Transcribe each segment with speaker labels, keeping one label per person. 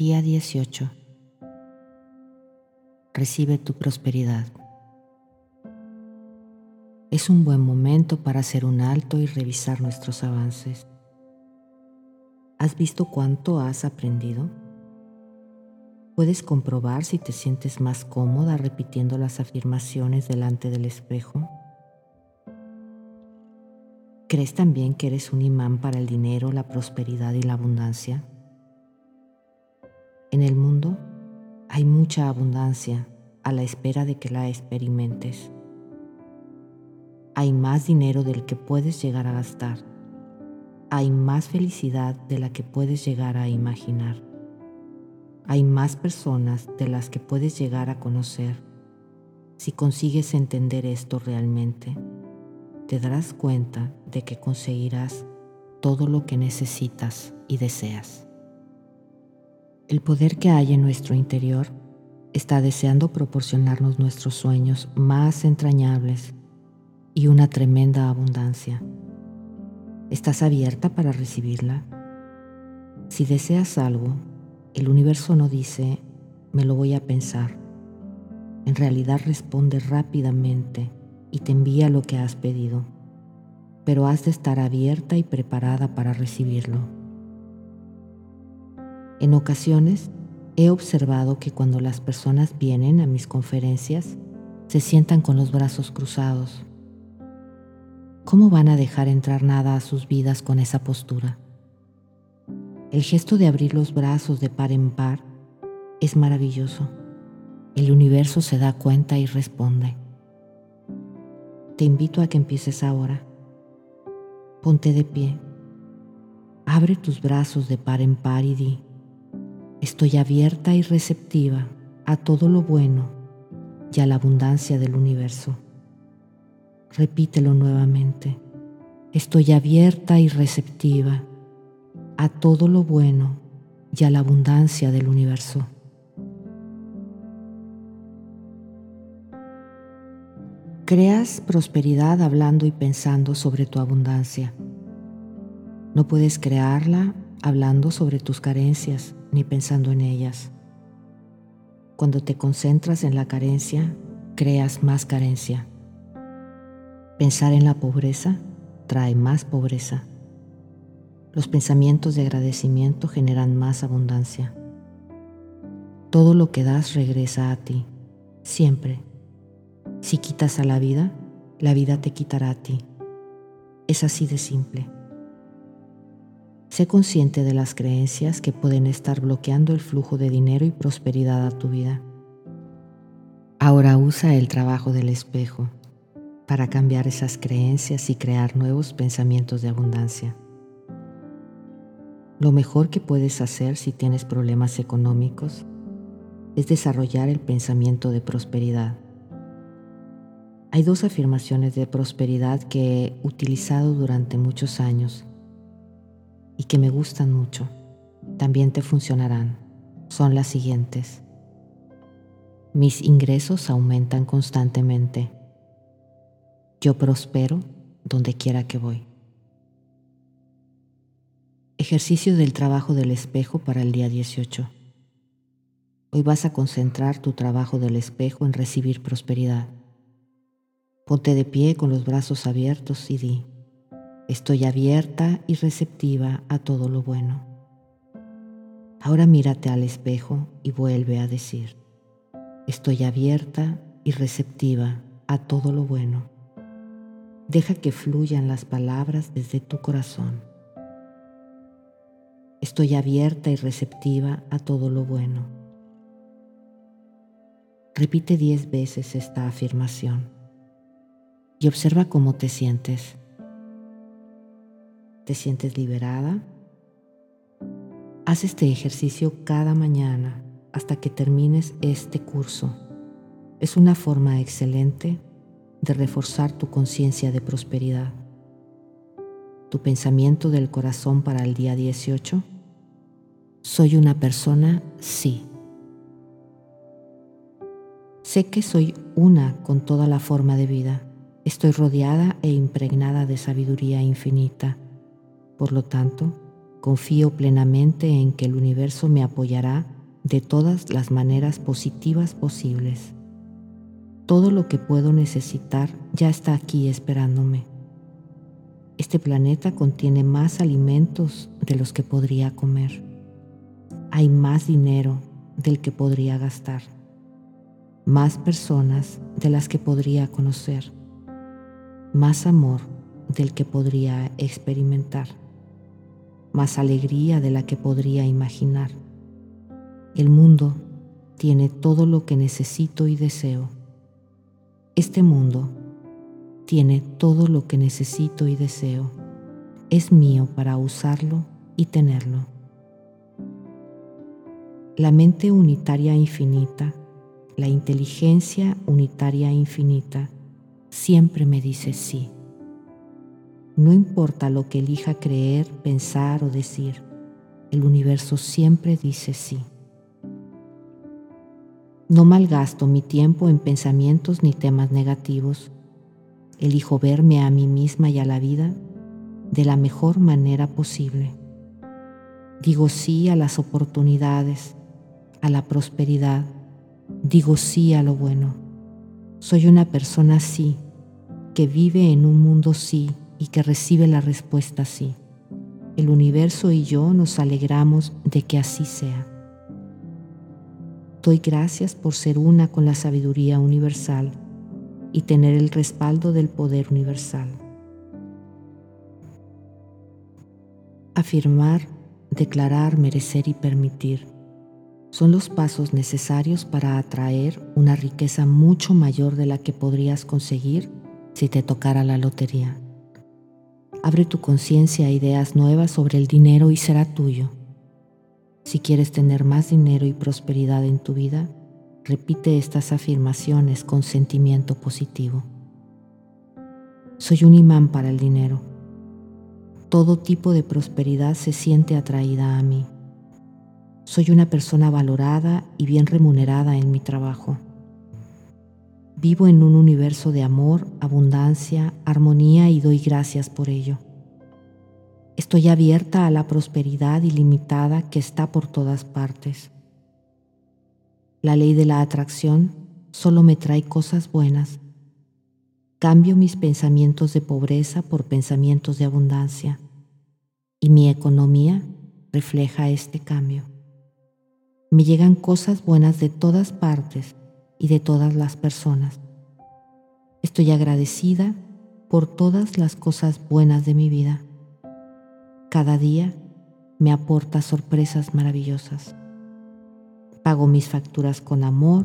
Speaker 1: Día 18. Recibe tu prosperidad. Es un buen momento para hacer un alto y revisar nuestros avances. ¿Has visto cuánto has aprendido? Puedes comprobar si te sientes más cómoda repitiendo las afirmaciones delante del espejo. ¿Crees también que eres un imán para el dinero, la prosperidad y la abundancia? En el mundo hay mucha abundancia a la espera de que la experimentes. Hay más dinero del que puedes llegar a gastar. Hay más felicidad de la que puedes llegar a imaginar. Hay más personas de las que puedes llegar a conocer. Si consigues entender esto realmente, te darás cuenta de que conseguirás todo lo que necesitas y deseas. El poder que hay en nuestro interior está deseando proporcionarnos nuestros sueños más entrañables y una tremenda abundancia. ¿Estás abierta para recibirla? Si deseas algo, el universo no dice, me lo voy a pensar. En realidad responde rápidamente y te envía lo que has pedido, pero has de estar abierta y preparada para recibirlo. En ocasiones he observado que cuando las personas vienen a mis conferencias, se sientan con los brazos cruzados. ¿Cómo van a dejar entrar nada a sus vidas con esa postura? El gesto de abrir los brazos de par en par es maravilloso. El universo se da cuenta y responde. Te invito a que empieces ahora. Ponte de pie. Abre tus brazos de par en par y di, Estoy abierta y receptiva a todo lo bueno y a la abundancia del universo. Repítelo nuevamente. Estoy abierta y receptiva a todo lo bueno y a la abundancia del universo. Creas prosperidad hablando y pensando sobre tu abundancia. No puedes crearla hablando sobre tus carencias ni pensando en ellas. Cuando te concentras en la carencia, creas más carencia. Pensar en la pobreza trae más pobreza. Los pensamientos de agradecimiento generan más abundancia. Todo lo que das regresa a ti, siempre. Si quitas a la vida, la vida te quitará a ti. Es así de simple. Sé consciente de las creencias que pueden estar bloqueando el flujo de dinero y prosperidad a tu vida. Ahora usa el trabajo del espejo para cambiar esas creencias y crear nuevos pensamientos de abundancia. Lo mejor que puedes hacer si tienes problemas económicos es desarrollar el pensamiento de prosperidad. Hay dos afirmaciones de prosperidad que he utilizado durante muchos años y que me gustan mucho, también te funcionarán. Son las siguientes. Mis ingresos aumentan constantemente. Yo prospero donde quiera que voy. Ejercicio del trabajo del espejo para el día 18. Hoy vas a concentrar tu trabajo del espejo en recibir prosperidad. Ponte de pie con los brazos abiertos y di, Estoy abierta y receptiva a todo lo bueno. Ahora mírate al espejo y vuelve a decir, estoy abierta y receptiva a todo lo bueno. Deja que fluyan las palabras desde tu corazón. Estoy abierta y receptiva a todo lo bueno. Repite diez veces esta afirmación y observa cómo te sientes. ¿Te sientes liberada? Haz este ejercicio cada mañana hasta que termines este curso. Es una forma excelente de reforzar tu conciencia de prosperidad. Tu pensamiento del corazón para el día 18. Soy una persona sí. Sé que soy una con toda la forma de vida. Estoy rodeada e impregnada de sabiduría infinita por lo tanto, Confío plenamente en que el universo me apoyará de todas las maneras positivas posibles. Todo lo que puedo necesitar ya está aquí esperándome. Este planeta contiene más alimentos de los que podría comer. Hay más dinero del que podría gastar. Más personas de las que podría conocer. Más amor del que podría experimentar. Más alegría de la que podría imaginar. El mundo tiene todo lo que necesito y deseo. Este mundo tiene todo lo que necesito y deseo. Es mío para usarlo y tenerlo. La mente unitaria infinita, la inteligencia unitaria infinita, siempre me dice sí. No importa lo que elija creer, pensar o decir, el universo siempre dice sí. No malgasto mi tiempo en pensamientos ni temas negativos. Elijo verme a mí misma y a la vida de la mejor manera posible. Digo sí a las oportunidades, a la prosperidad. Digo sí a lo bueno. Soy una persona sí, que vive en un mundo sí y que recibe la respuesta sí. El universo y yo nos alegramos de que así sea. Doy gracias por ser una con la sabiduría universal y tener el respaldo del poder universal. Afirmar, declarar, merecer y permitir son los pasos necesarios para atraer una riqueza mucho mayor de la que podrías conseguir si te tocara la lotería. Abre tu conciencia a ideas nuevas sobre el dinero y será tuyo. Si quieres tener más dinero y prosperidad en tu vida, repite estas afirmaciones con sentimiento positivo. Soy un imán para el dinero. Todo tipo de prosperidad se siente atraída a mí. Soy una persona valorada y bien remunerada en mi trabajo. Vivo en un universo de amor, abundancia, armonía y doy gracias por ello. Estoy abierta a la prosperidad ilimitada que está por todas partes. La ley de la atracción solo me trae cosas buenas. Cambio mis pensamientos de pobreza por pensamientos de abundancia y mi economía refleja este cambio. Me llegan cosas buenas de todas partes y de todas las personas. Estoy agradecida por todas las cosas buenas de mi vida. Cada día me aporta sorpresas maravillosas. Pago mis facturas con amor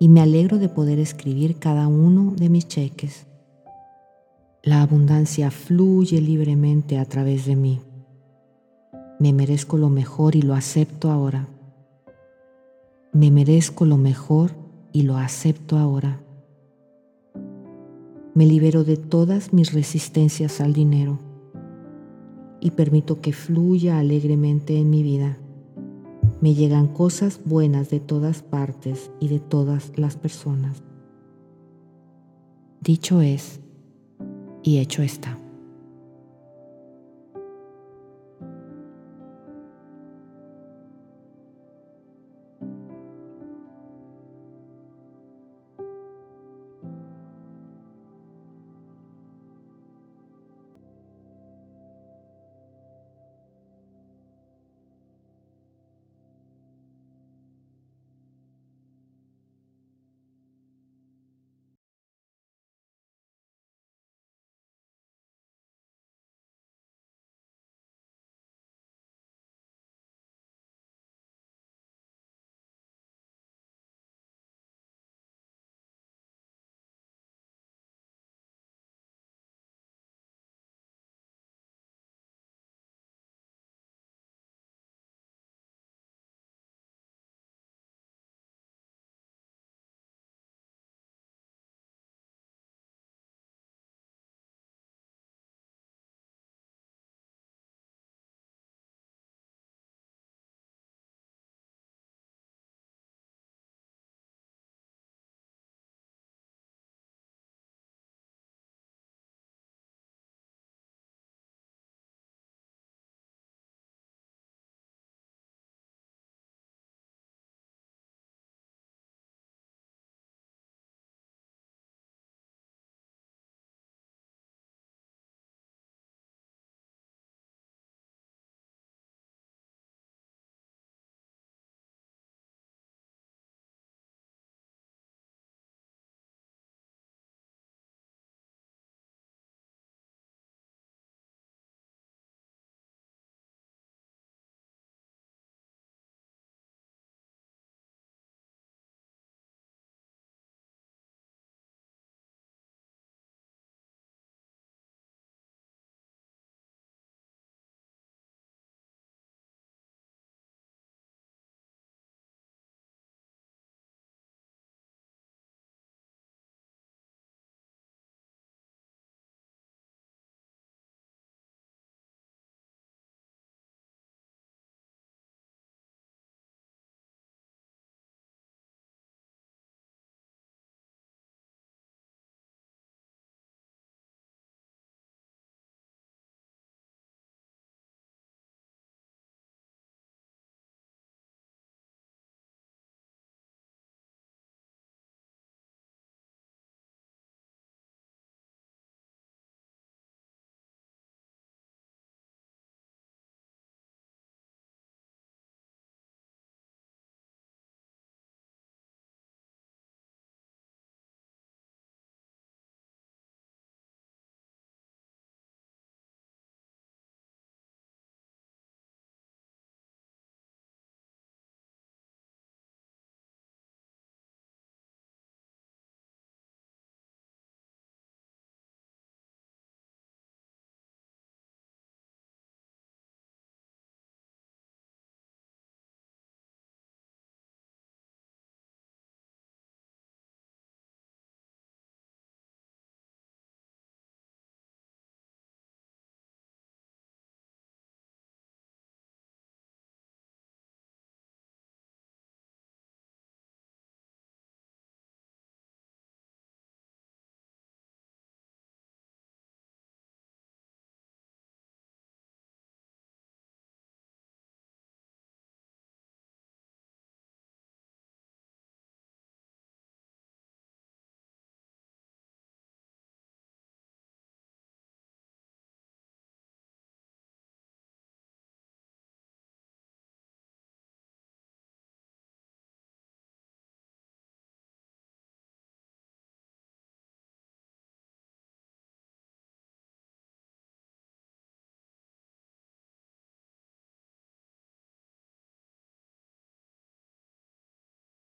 Speaker 1: y me alegro de poder escribir cada uno de mis cheques. La abundancia fluye libremente a través de mí. Me merezco lo mejor y lo acepto ahora. Me merezco lo mejor y lo acepto ahora. Me libero de todas mis resistencias al dinero y permito que fluya alegremente en mi vida. Me llegan cosas buenas de todas partes y de todas las personas. Dicho es y hecho está.